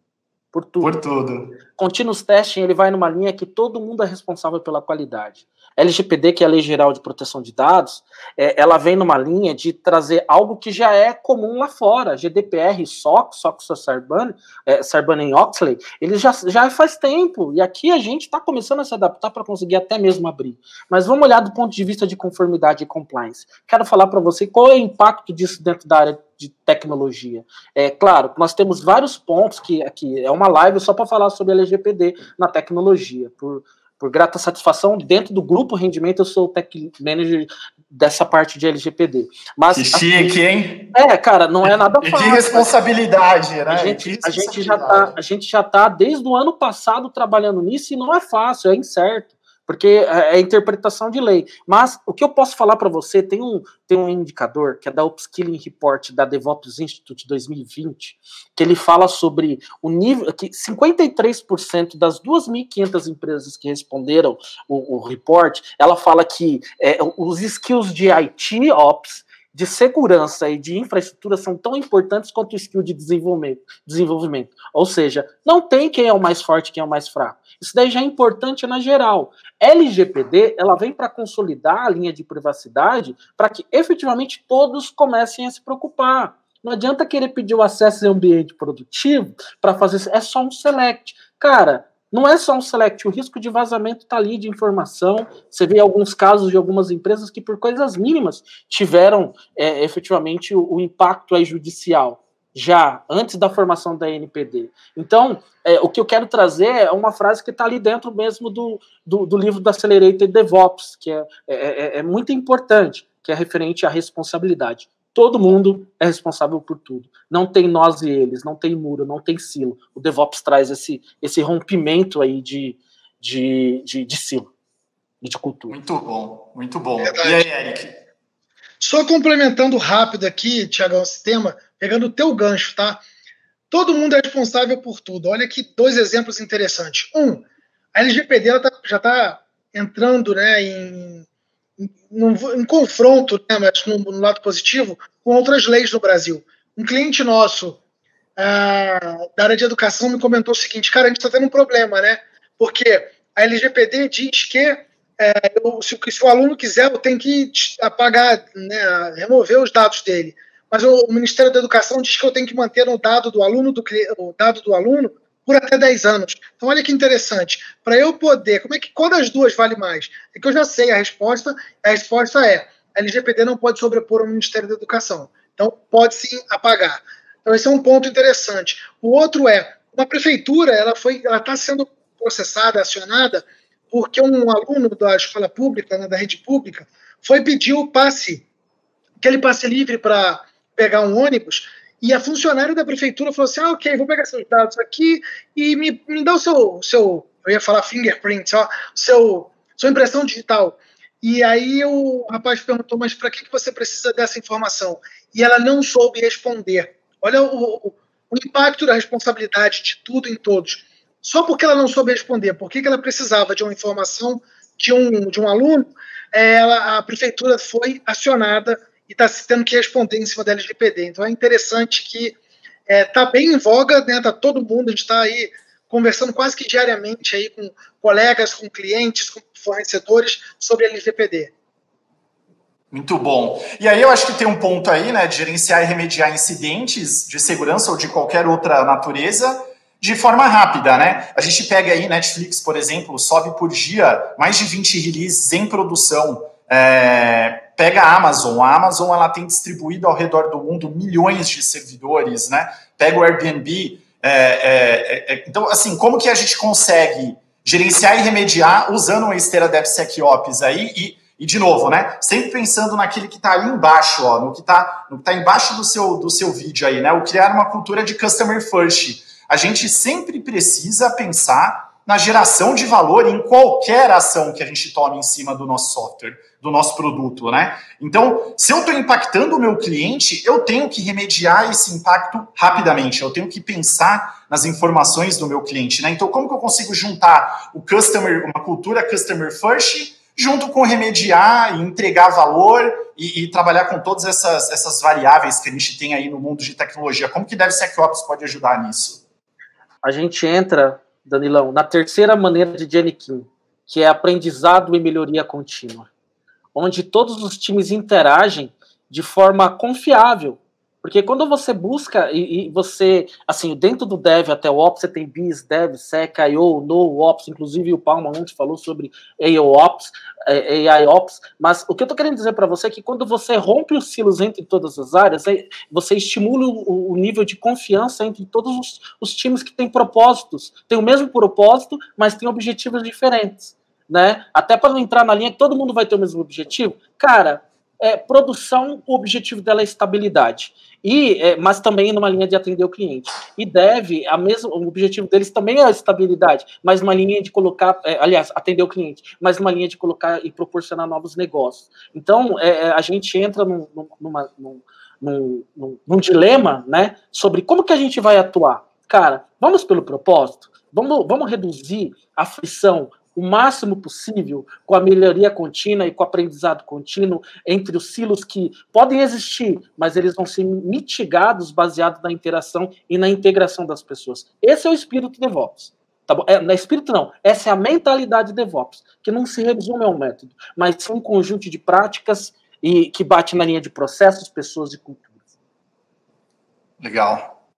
Por tudo. Por tudo. Continuous Testing, ele vai numa linha que todo mundo é responsável pela qualidade. LGPD, que é a Lei Geral de Proteção de Dados, é, ela vem numa linha de trazer algo que já é comum lá fora. GDPR, SOC, SOC Sarbanes, é, Sarbanes Oxley, ele já, já faz tempo. E aqui a gente está começando a se adaptar para conseguir até mesmo abrir. Mas vamos olhar do ponto de vista de conformidade e compliance. Quero falar para você qual é o impacto disso dentro da área de tecnologia. É claro, nós temos vários pontos que aqui é uma live só para falar sobre LGPD na tecnologia, por por grata satisfação, dentro do grupo rendimento, eu sou o tech manager dessa parte de LGPD. Mas, que chique, assim, hein? É, cara, não é nada <laughs> fácil. De responsabilidade, né? A gente, a gente, já tá, a gente já tá desde o ano passado trabalhando nisso e não é fácil, é incerto. Porque é, é interpretação de lei. Mas o que eu posso falar para você, tem um, tem um indicador que é da Upskilling Report da DevOps Institute 2020, que ele fala sobre o nível que 53% das 2.500 empresas que responderam o, o report, ela fala que é, os skills de IT Ops de segurança e de infraestrutura são tão importantes quanto o skill de desenvolvimento, desenvolvimento. Ou seja, não tem quem é o mais forte, quem é o mais fraco. Isso daí já é importante na geral. LGPD, ela vem para consolidar a linha de privacidade para que efetivamente todos comecem a se preocupar. Não adianta querer pedir o acesso em ambiente produtivo para fazer. É só um select. Cara, não é só um select, o risco de vazamento está ali de informação. Você vê alguns casos de algumas empresas que, por coisas mínimas, tiveram é, efetivamente o, o, impacto aí judicial, já antes da formação da NPD. Então, é, o que eu quero trazer é uma frase que está ali dentro mesmo do, do, do, livro da Accelerated DevOps, que é, é, é, é muito importante, que é referente à responsabilidade. Todo mundo é responsável por tudo. Não tem nós e eles, não tem muro, não tem silo. O DevOps traz esse, esse rompimento aí de, de, de, de silo e de cultura. Muito bom, muito bom. Verdade. E aí, Eric? Só complementando rápido aqui, Tiagão, esse tema, pegando o teu gancho, tá? Todo mundo é responsável por tudo. Olha aqui dois exemplos interessantes. Um, a LGPD tá, já está entrando né, em em confronto, né, mas no, no, lado positivo, com outras leis no Brasil. Um cliente nosso ah, da área de educação me comentou o seguinte, cara, a gente está tendo um problema, né? Porque a LGPD diz que é, eu, se, se, o aluno quiser, eu tenho que apagar, né, remover os dados dele. Mas o, o, Ministério da Educação diz que eu tenho que manter o dado do aluno, do, o dado do aluno por até 10 anos. Então, olha que interessante. Para eu poder, como é que qual das duas vale mais? É que eu já sei a resposta. A resposta é: a LGPD não pode sobrepor ao Ministério da Educação. Então, pode sim apagar. Então, esse é um ponto interessante. O outro é: uma prefeitura ela foi, ela está sendo processada, acionada, porque um aluno da escola pública, né, da rede pública, foi pedir o passe, aquele passe livre para pegar um ônibus, e a funcionária da prefeitura falou assim: ah, ok, vou pegar seus dados aqui e me, me dá o seu, seu, eu ia falar fingerprint, ó, seu, sua impressão digital. E aí o rapaz perguntou: mas para que, que você precisa dessa informação? E ela não soube responder. Olha o, o, impacto da responsabilidade de tudo em todos. Só porque ela não soube responder, por que, ela precisava de uma informação de um, de um aluno, é, ela, a prefeitura foi acionada e está tendo que responder em cima da LGPD. Então é interessante que está é, tá bem em voga, né? Tá todo mundo, a gente está aí conversando quase que diariamente aí com colegas, com clientes, com fornecedores sobre LGPD. Muito bom. E aí eu acho que tem um ponto aí, né, de gerenciar e remediar incidentes de segurança ou de qualquer outra natureza de forma rápida, né? A gente pega aí Netflix, por exemplo, sobe por dia mais de 20 releases em produção. É, pega a Amazon, a Amazon ela tem distribuído ao redor do mundo milhões de servidores, né? Pega o Airbnb, é, é, é, então assim, como que a gente consegue gerenciar e remediar usando uma esteira DevSecOps aí e, e de novo, né? Sempre pensando naquele que está ali embaixo, ó, no que está no tá embaixo do seu do seu vídeo aí, né? O criar uma cultura de customer first. A gente sempre precisa pensar na geração de valor em qualquer ação que a gente tome em cima do nosso software do nosso produto, né? Então, se eu estou impactando o meu cliente, eu tenho que remediar esse impacto rapidamente. Eu tenho que pensar nas informações do meu cliente, né? Então, como que eu consigo juntar o customer, uma cultura customer first, junto com remediar e entregar valor e, e trabalhar com todas essas, essas variáveis que a gente tem aí no mundo de tecnologia? Como que deve ser que Ops pode ajudar nisso? A gente entra, Danilão, na terceira maneira de Jenny Kim, que é aprendizado e melhoria contínua onde todos os times interagem de forma confiável. Porque quando você busca e, e, você, assim, dentro do Dev até o Ops, você tem Biz, Dev, Sec, IO, No Ops, inclusive o Palma ontem falou sobre AOps, é, AI Ops, mas o que eu estou querendo dizer para você é que quando você rompe os silos entre todas as áreas, você estimula o, o nível de confiança entre todos os, os times que têm propósitos, tem o mesmo propósito, mas têm objetivos diferentes né? Até para não entrar na linha que todo mundo vai ter o mesmo objetivo. Cara, é, produção, o objetivo dela é estabilidade. E, é, mas também numa linha de atender o cliente. E deve, a mesmo, o objetivo deles também é a estabilidade, mas numa linha de colocar, é, aliás, atender o cliente, mas numa linha de colocar e proporcionar novos negócios. Então, é, é a gente entra num, numa, num, num, num, dilema né, sobre como que a gente vai atuar. Cara, vamos pelo propósito, vamos, vamos reduzir a frição, o máximo possível com a melhoria contínua e com o aprendizado contínuo entre os silos que podem existir, mas eles vão ser mitigados baseado na interação e na integração das pessoas. Esse é o espírito DevOps. Tá bom? É, não é espírito, não. Essa é a mentalidade DevOps, que não se resume a um método, mas sim um conjunto de práticas e que bate na linha de processos, pessoas e culturas. Legal.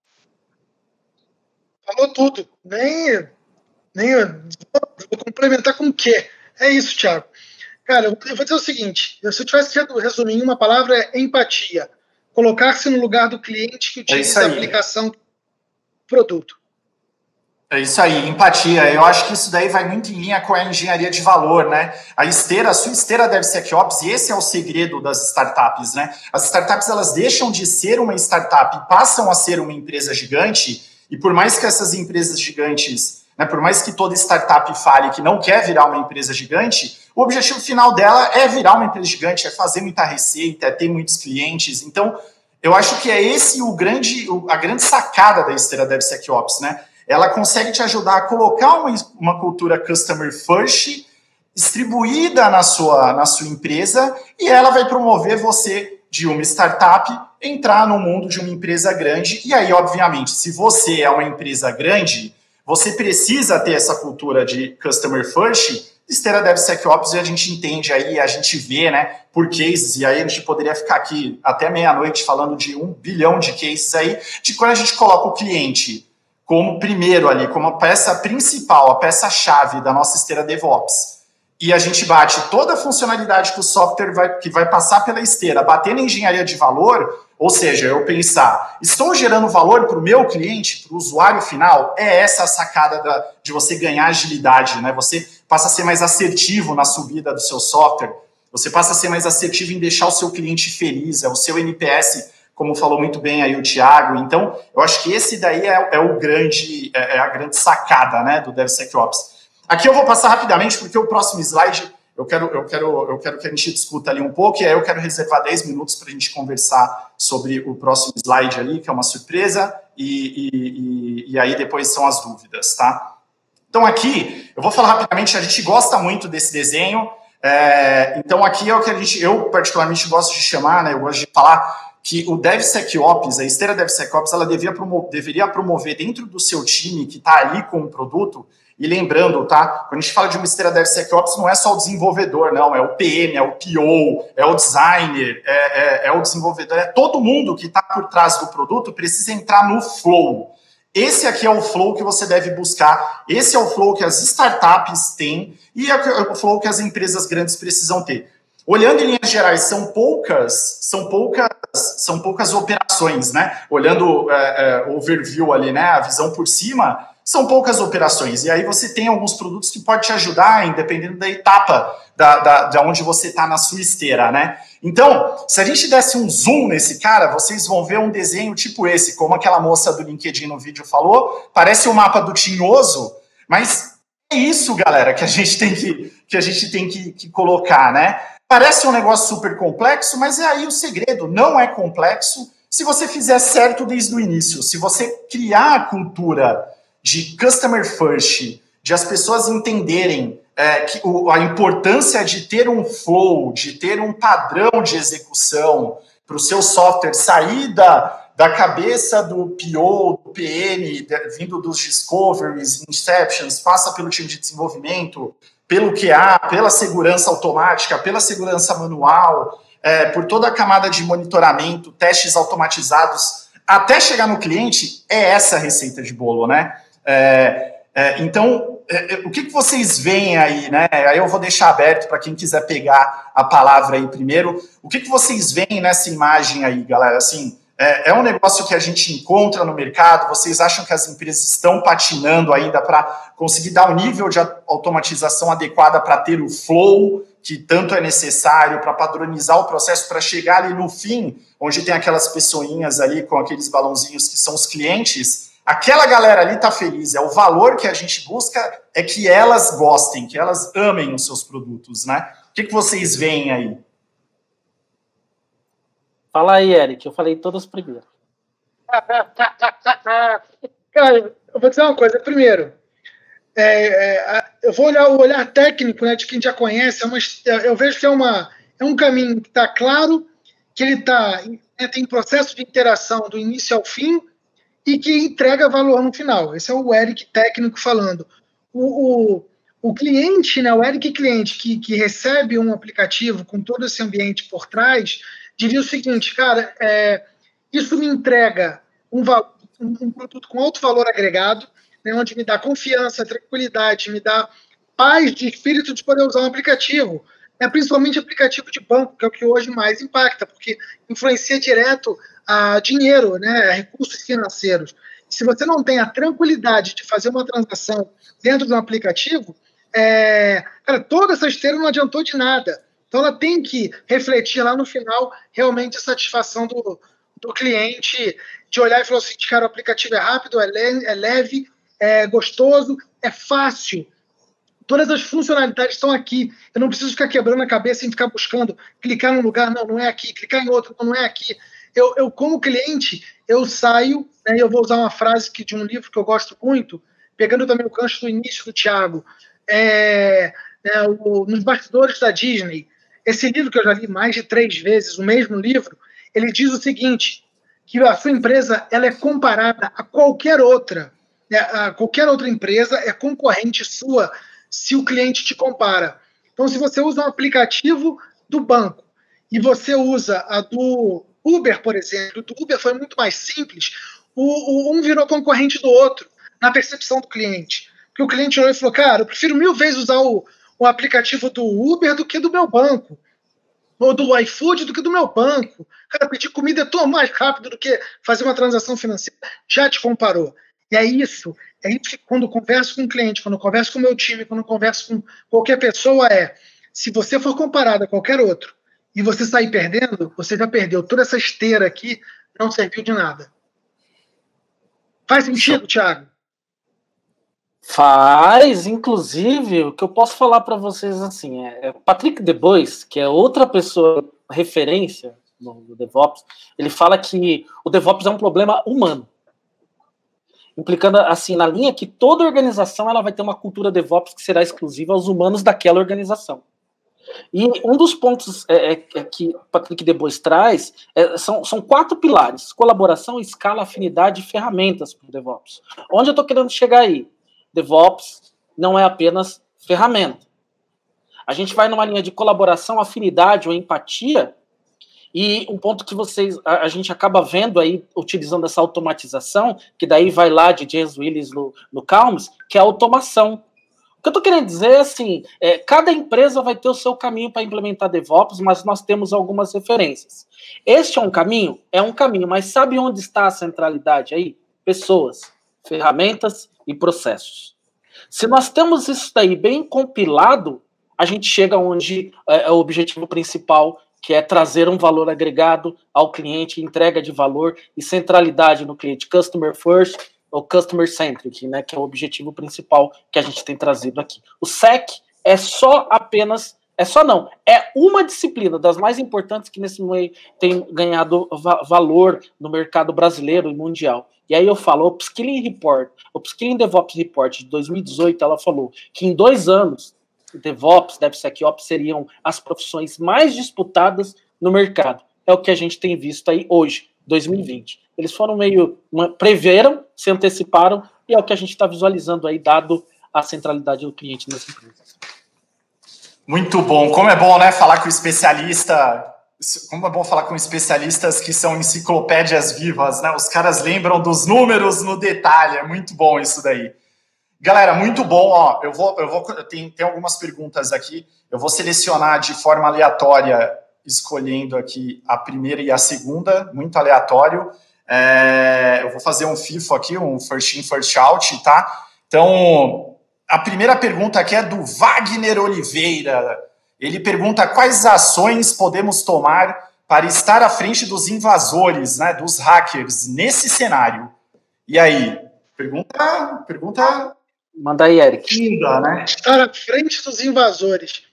Falou tudo. Nem nem vou complementar com o quê? É isso, Thiago. Cara, eu vou dizer o seguinte: se eu tivesse que resumir em uma palavra, é empatia. Colocar-se no lugar do cliente que é utiliza é a aplicação do produto. É isso aí, empatia. Eu acho que isso daí vai muito em linha com a engenharia de valor, né? A esteira, a sua esteira deve ser QOps, e esse é o segredo das startups, né? As startups, elas deixam de ser uma startup e passam a ser uma empresa gigante, e por mais que essas empresas gigantes né? Por mais que toda startup fale que não quer virar uma empresa gigante, o objetivo final dela é virar uma empresa gigante, é fazer muita receita, é ter muitos clientes. Então, eu acho que é esse o grande, a grande sacada da esteira DevSecOps, né? Ela consegue te ajudar a colocar uma, uma cultura customer first distribuída na sua, na sua empresa e ela vai promover você de uma startup entrar no mundo de uma empresa grande. E aí, obviamente, se você é uma empresa grande, você precisa ter essa cultura de customer first, esteira DevSecOps, e a gente entende aí, a gente vê, né, por cases, e aí a gente poderia ficar aqui até meia-noite falando de um bilhão de cases aí, de quando a gente coloca o cliente como primeiro ali, como a peça principal, a peça-chave da nossa esteira DevOps. E a gente bate toda a funcionalidade que o software vai, que vai passar pela esteira, batendo engenharia de valor, ou seja, eu pensar, estou gerando valor para o meu cliente, para o usuário final? É essa a sacada da, de você ganhar agilidade, né? Você passa a ser mais assertivo na subida do seu software, você passa a ser mais assertivo em deixar o seu cliente feliz, é o seu NPS, como falou muito bem aí o Thiago. Então, eu acho que esse daí é, é o grande, é, é a grande sacada, né, do DevSecOps. Aqui eu vou passar rapidamente, porque o próximo slide eu quero, eu quero, eu quero que a gente discuta ali um pouco, e aí eu quero reservar 10 minutos para a gente conversar sobre o próximo slide ali, que é uma surpresa, e, e, e, e aí depois são as dúvidas, tá? Então aqui, eu vou falar rapidamente, a gente gosta muito desse desenho, é, então aqui é o que a gente, eu particularmente gosto de chamar, né, eu gosto de falar que o DevSecOps, a esteira DevSecOps, ela devia promover, deveria promover dentro do seu time que está ali com o produto, e lembrando, tá? Quando a gente fala de uma esteira DevSecOps, não é só o desenvolvedor, não. É o PM, é o PO, é o designer, é, é, é o desenvolvedor, é todo mundo que está por trás do produto precisa entrar no flow. Esse aqui é o flow que você deve buscar. Esse é o flow que as startups têm e é o flow que as empresas grandes precisam ter. Olhando em linhas gerais, são poucas, são poucas, são poucas operações, né? Olhando é, é, overview ali, né? A visão por cima, são poucas operações. E aí você tem alguns produtos que podem te ajudar, dependendo da etapa da, da, de onde você está na sua esteira, né? Então, se a gente desse um zoom nesse cara, vocês vão ver um desenho tipo esse, como aquela moça do LinkedIn no vídeo falou, parece o um mapa do Tinhoso, mas é isso, galera, que a gente tem que, que, a gente tem que, que colocar, né? Parece um negócio super complexo, mas é aí o segredo, não é complexo se você fizer certo desde o início, se você criar a cultura de customer first, de as pessoas entenderem é, que o, a importância de ter um flow, de ter um padrão de execução para o seu software sair da, da cabeça do PO, do PM, de, vindo dos discoveries, inceptions, passa pelo time de desenvolvimento, pelo QA, pela segurança automática, pela segurança manual, é, por toda a camada de monitoramento, testes automatizados, até chegar no cliente, é essa a receita de bolo, né? É, é, então, é, é, o que, que vocês veem aí, né? Aí eu vou deixar aberto para quem quiser pegar a palavra aí primeiro. O que, que vocês veem nessa imagem aí, galera? Assim, é, é um negócio que a gente encontra no mercado? Vocês acham que as empresas estão patinando ainda para conseguir dar o um nível de automatização adequada para ter o flow que tanto é necessário para padronizar o processo, para chegar ali no fim, onde tem aquelas pessoinhas ali com aqueles balãozinhos que são os clientes, aquela galera ali está feliz. É o valor que a gente busca é que elas gostem, que elas amem os seus produtos, né? O que, que vocês veem aí? Fala aí, Eric. Eu falei todas primeiro. <laughs> Cara, eu vou dizer uma coisa. Primeiro, é, é, eu vou olhar o olhar técnico né, de quem já conhece. É uma, eu vejo que é, uma, é um caminho que está claro, que ele tá, né, tem processo de interação do início ao fim e que entrega valor no final. Esse é o Eric técnico falando. O, o, o cliente, né, o Eric cliente que, que recebe um aplicativo com todo esse ambiente por trás, diria o seguinte, cara, é, isso me entrega um, um, produto com alto valor agregado, né, onde me dá confiança, tranquilidade, me dá paz de espírito de poder usar um aplicativo, é principalmente aplicativo de banco, que é o que hoje mais impacta, porque influencia direto a dinheiro, né, a recursos financeiros. Se você não tem a tranquilidade de fazer uma transação dentro de um aplicativo, é, cara, toda essa esteira não adiantou de nada. Então ela tem que refletir lá no final realmente a satisfação do, do cliente, de olhar e falar assim, cara, o aplicativo é rápido, é, le é leve, é gostoso, é fácil. Todas as funcionalidades estão aqui. Eu não preciso ficar quebrando a cabeça e ficar buscando, clicar num lugar, não, não é aqui, clicar em outro, não é aqui. Eu, eu como cliente, eu saio, né, eu vou usar uma frase que, de um livro que eu gosto muito, pegando também o gancho do início do Tiago, é, é, o, nos bastidores da Disney. Esse livro que eu já li mais de três vezes, o mesmo livro, ele diz o seguinte, que a sua empresa ela é comparada a qualquer outra né, qualquer outra empresa é concorrente sua se o cliente te compara. Então, se você usa um aplicativo do banco e você usa a do Uber, por exemplo, do Uber foi muito mais simples, o, o um virou concorrente do outro na percepção do cliente. Porque o cliente olhou e falou, cara, eu prefiro mil vezes usar o, o aplicativo do Uber do que do meu banco ou do iFood do que do meu banco. Cara, pedir comida é tão mais rápido do que fazer uma transação financeira. Já te comparou. E é isso. É isso que quando converso com um cliente, quando converso com o meu time, quando converso com qualquer pessoa, é se você for comparado a qualquer outro e você sair perdendo, você já perdeu. Toda essa esteira aqui não serviu de nada. Faz sentido, Thiago? Faz, inclusive, o que eu posso falar para vocês assim é, é Patrick DeBois, que é outra pessoa referência no DevOps, ele fala que o DevOps é um problema humano implicando assim na linha que toda organização ela vai ter uma cultura DevOps que será exclusiva aos humanos daquela organização. E um dos pontos é, é, é que Patrick Debois traz é, são, são quatro pilares: colaboração, escala, afinidade e ferramentas para o DevOps. Onde eu estou querendo chegar aí? DevOps não é apenas ferramenta. A gente vai numa linha de colaboração, afinidade ou empatia e um ponto que vocês a, a, gente acaba vendo aí, utilizando essa automatização, que daí vai lá de James Willis no, no Calms, que é a automação. O que eu estou querendo dizer é assim: é, cada empresa vai ter o seu caminho para implementar DevOps, mas nós temos algumas referências. Este é um caminho? É um caminho, mas sabe onde está a centralidade aí? Pessoas, ferramentas e processos. Se nós temos isso daí bem compilado, a gente chega onde é, é o objetivo principal que é trazer um valor agregado ao cliente, entrega de valor e centralidade no cliente, customer first ou customer centric, né, que é o objetivo principal que a gente tem trazido aqui. O SEC é só apenas é só não, é uma disciplina das mais importantes que nesse meio tem ganhado va valor no mercado brasileiro e mundial. E aí eu falo, o Upskilling Report, o Upskilling DevOps Report de 2018, ela falou que em dois anos DevOps, DevSecOps seriam as profissões mais disputadas no mercado. É o que a gente tem visto aí hoje, 2020. Eles foram meio preveram, se anteciparam e é o que a gente está visualizando aí, dado a centralidade do cliente nas empresas. Muito bom. Como é bom, né, falar com especialista. Como é bom falar com especialistas que são enciclopédias vivas, né? Os caras lembram dos números no detalhe. É muito bom isso daí. Galera, muito bom. Ó, eu vou, eu vou, tem, tem algumas perguntas aqui. Eu vou selecionar de forma aleatória, escolhendo aqui a primeira e a segunda, muito aleatório. É, eu vou fazer um FIFO aqui, um first in, first out, tá? Então, a primeira pergunta aqui é do Wagner Oliveira. Ele pergunta quais ações podemos tomar para estar à frente dos invasores, né, dos hackers, nesse cenário. E aí? Pergunta. Pergunta. Manda aí, Eric. Linda, né? Estar à frente dos invasores.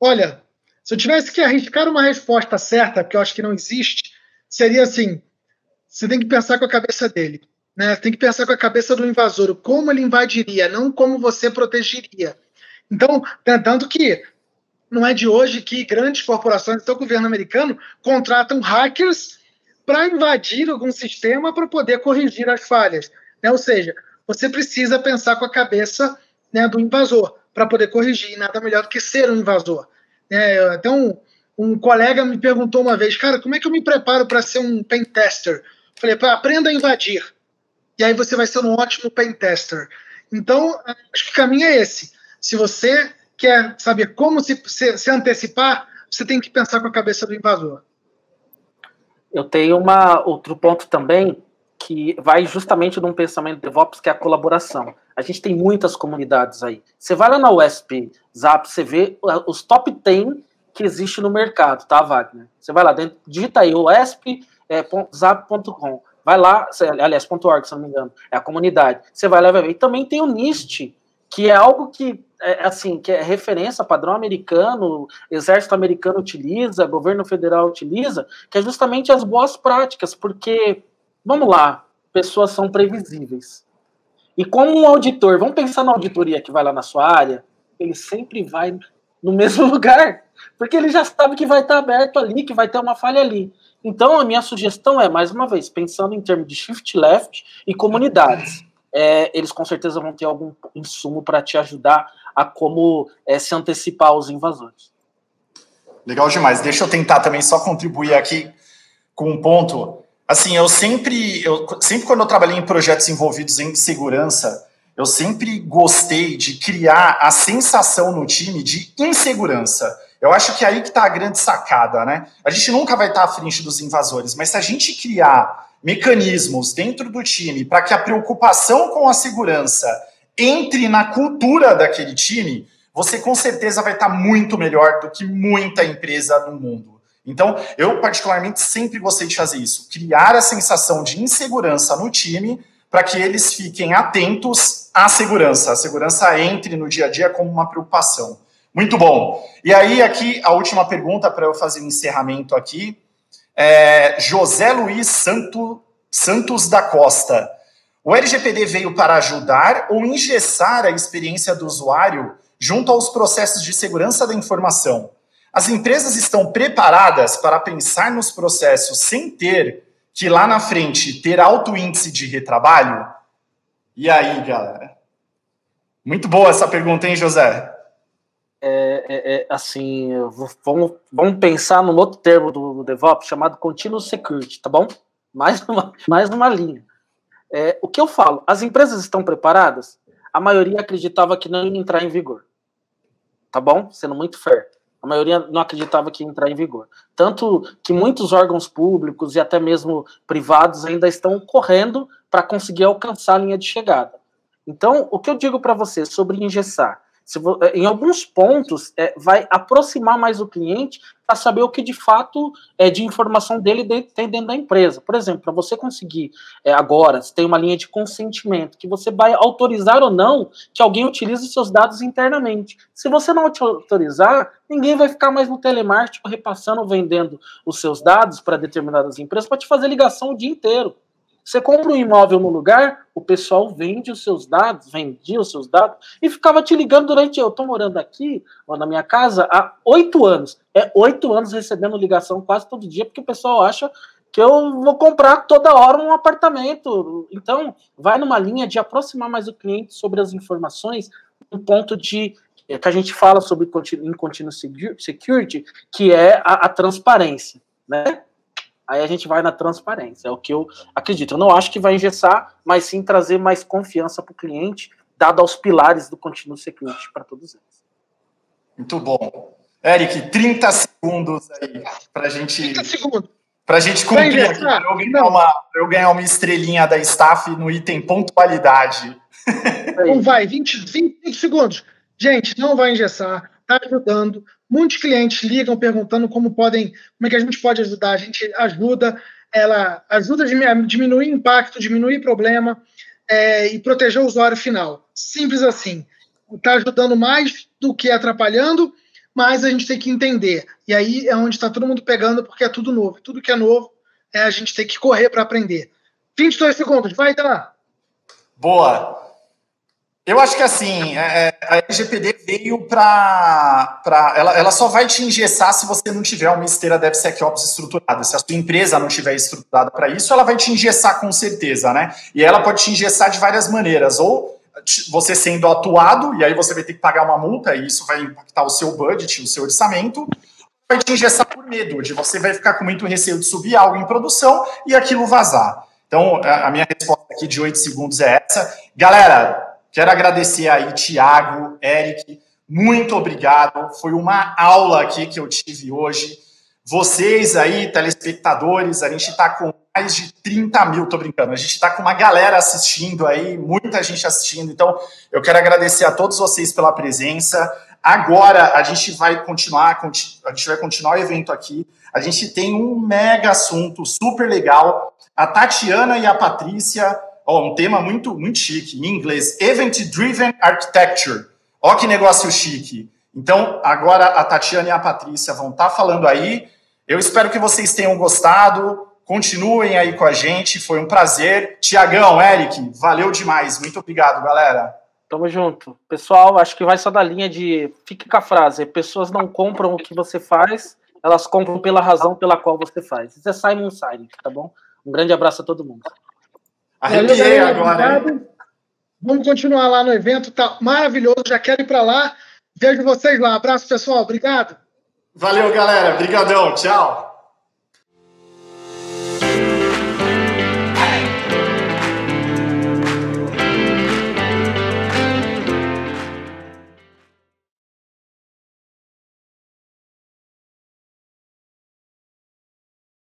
Olha, se eu tivesse que arriscar uma resposta certa, porque eu acho que não existe, seria assim: você tem que pensar com a cabeça dele. Né? Tem que pensar com a cabeça do invasor, como ele invadiria, não como você protegeria. Então, tanto que não é de hoje que grandes corporações, até o governo americano, contratam hackers para invadir algum sistema para poder corrigir as falhas. Né? Ou seja, você precisa pensar com a cabeça né, do invasor para poder corrigir. Nada melhor do que ser um invasor. É, até um, colega me perguntou uma vez, cara, como é que eu me preparo para ser um pen tester? Falei, aprenda a invadir. E aí você vai ser um ótimo pen tester. Então, acho que o caminho é esse. Se você quer saber como se, se, se antecipar, você tem que pensar com a cabeça do invasor. Eu tenho uma outro ponto também que vai justamente num pensamento DevOps que é a colaboração. A gente tem muitas comunidades aí. Você vai lá na USP, Zap, você vê os top 10 que existe no mercado, tá, Wagner? Você vai lá dentro, digita aí usp.zap.com. É, vai lá, aliás, .org, se não me engano, é a comunidade. Você vai lá vai ver. E também tem o NIST, que é algo que é, assim, que é referência, padrão americano, exército americano utiliza, governo federal utiliza, que é justamente as boas práticas, porque, vamos lá, pessoas são previsíveis. E como um auditor, vamos pensar na auditoria que vai lá na sua área, ele sempre vai no mesmo <laughs> lugar, porque ele já sabe que vai estar aberto ali, que vai ter uma falha ali. Então, a minha sugestão é, mais uma vez, pensando em termos de shift left e comunidades é, eles com certeza vão ter algum insumo para te ajudar a como é, se antecipar aos invasores. Legal demais. Deixa eu tentar também só contribuir aqui com um ponto. Assim, eu sempre, eu, sempre quando eu trabalhei em projetos envolvidos em segurança, eu sempre gostei de criar a sensação no time de insegurança. Eu acho que é aí que está a grande sacada, né? A gente nunca vai estar tá à frente dos invasores, mas se a gente criar mecanismos dentro do time para que a preocupação com a segurança entre na cultura daquele time, você com certeza vai estar muito melhor do que muita empresa no mundo. Então, eu particularmente sempre gostei de fazer isso, criar a sensação de insegurança no time para que eles fiquem atentos à segurança. A segurança entre no dia a dia como uma preocupação. Muito bom. E aí, aqui, a última pergunta para eu fazer o um encerramento aqui. É, José Luiz Santo, Santos da Costa. O LGPD veio para ajudar ou engessar a experiência do usuário junto aos processos de segurança da informação. As empresas estão preparadas para pensar nos processos sem ter que lá na frente ter alto índice de retrabalho? E aí, galera? Muito boa essa pergunta, hein, José? É, é, é, assim, vamos, vamos pensar num outro termo do, do DevOps chamado Continuous Security, tá bom? Mais <laughs> uma, mais uma linha. É, o que eu falo? As empresas estão preparadas? A maioria acreditava que não ia entrar em vigor. Tá bom? Sendo muito fair. A maioria não acreditava que ia entrar em vigor. Tanto que muitos órgãos públicos e até mesmo privados ainda estão correndo para conseguir alcançar a linha de chegada. Então, o que eu digo para você sobre engessar? É, em alguns pontos, é, vai aproximar mais o cliente para saber o que de fato é de informação dele de, tem dentro da empresa. Por exemplo, para você conseguir é, agora, você tem uma linha de consentimento, que você vai autorizar ou não que alguém utilize seus dados internamente. Se você não autorizar, ninguém vai ficar mais no telemarketing repassando, vendendo os seus dados para determinadas empresas para te fazer ligação o dia inteiro. Você compra um imóvel no lugar, o pessoal vende os seus dados, vendia os seus dados e ficava te ligando durante. Eu estou morando aqui, ó, na minha casa, há oito anos. É oito anos recebendo ligação quase todo dia, porque o pessoal acha que eu vou comprar toda hora um apartamento. Então, vai numa linha de aproximar mais o cliente sobre as informações, um ponto de é, que a gente fala sobre em continuous security, que é a, a transparência, né? Aí a gente vai na transparência. É o que eu acredito. Eu não acho que vai engessar, mas sim trazer mais confiança para o cliente, dado aos pilares do Continuous Security para todos eles. Muito bom. Eric, 30 segundos aí para a gente. 30 segundos. Para a gente cumprir aqui, para eu, ganhar uma, eu ganhar uma estrelinha da staff no item pontualidade. Então vai, 20, 20, 20 segundos. Gente, não vai engessar está ajudando. Muitos clientes ligam perguntando como podem, como é que a gente pode ajudar. A gente ajuda, ela ajuda a diminuir impacto, diminuir problema é, e proteger o usuário final. Simples assim. Está ajudando mais do que atrapalhando, mas a gente tem que entender. E aí é onde está todo mundo pegando, porque é tudo novo. Tudo que é novo, é a gente tem que correr para aprender. 22 segundos, vai, lá. Boa. Eu acho que assim, é, é a LGPD veio para. Ela, ela só vai te engessar se você não tiver uma esteira DevSecOps estruturada. Se a sua empresa não tiver estruturada para isso, ela vai te engessar com certeza, né? E ela pode te engessar de várias maneiras. Ou você sendo atuado, e aí você vai ter que pagar uma multa, e isso vai impactar o seu budget, o seu orçamento, vai te engessar por medo, de você vai ficar com muito receio de subir algo em produção e aquilo vazar. Então, a minha resposta aqui de 8 segundos é essa. Galera, quero agradecer aí, Tiago, Eric, muito obrigado. Foi uma aula aqui que eu tive hoje. Vocês aí, telespectadores, a gente está com mais de 30 mil, tô brincando, a gente está com uma galera assistindo aí, muita gente assistindo, então eu quero agradecer a todos vocês pela presença. Agora a gente vai continuar, a gente vai continuar o evento aqui. A gente tem um mega assunto super legal. A Tatiana e a Patrícia, ó, um tema muito muito chique em inglês, Event Driven Architecture. Ó que negócio chique. Então, agora a Tatiana e a Patrícia vão estar tá falando aí. Eu espero que vocês tenham gostado. Continuem aí com a gente, foi um prazer. Tiagão, Eric, valeu demais. Muito obrigado, galera. Tamo junto. Pessoal, acho que vai só da linha de. Fique com a frase: pessoas não compram o que você faz, elas compram pela razão pela qual você faz. Isso é Simon Sinek, tá bom? Um grande abraço a todo mundo. Arrepiei agora. Vamos continuar lá no evento, tá maravilhoso. Já quero ir para lá. Vejo vocês lá. Abraço, pessoal. Obrigado. Valeu, galera. Obrigadão. Tchau.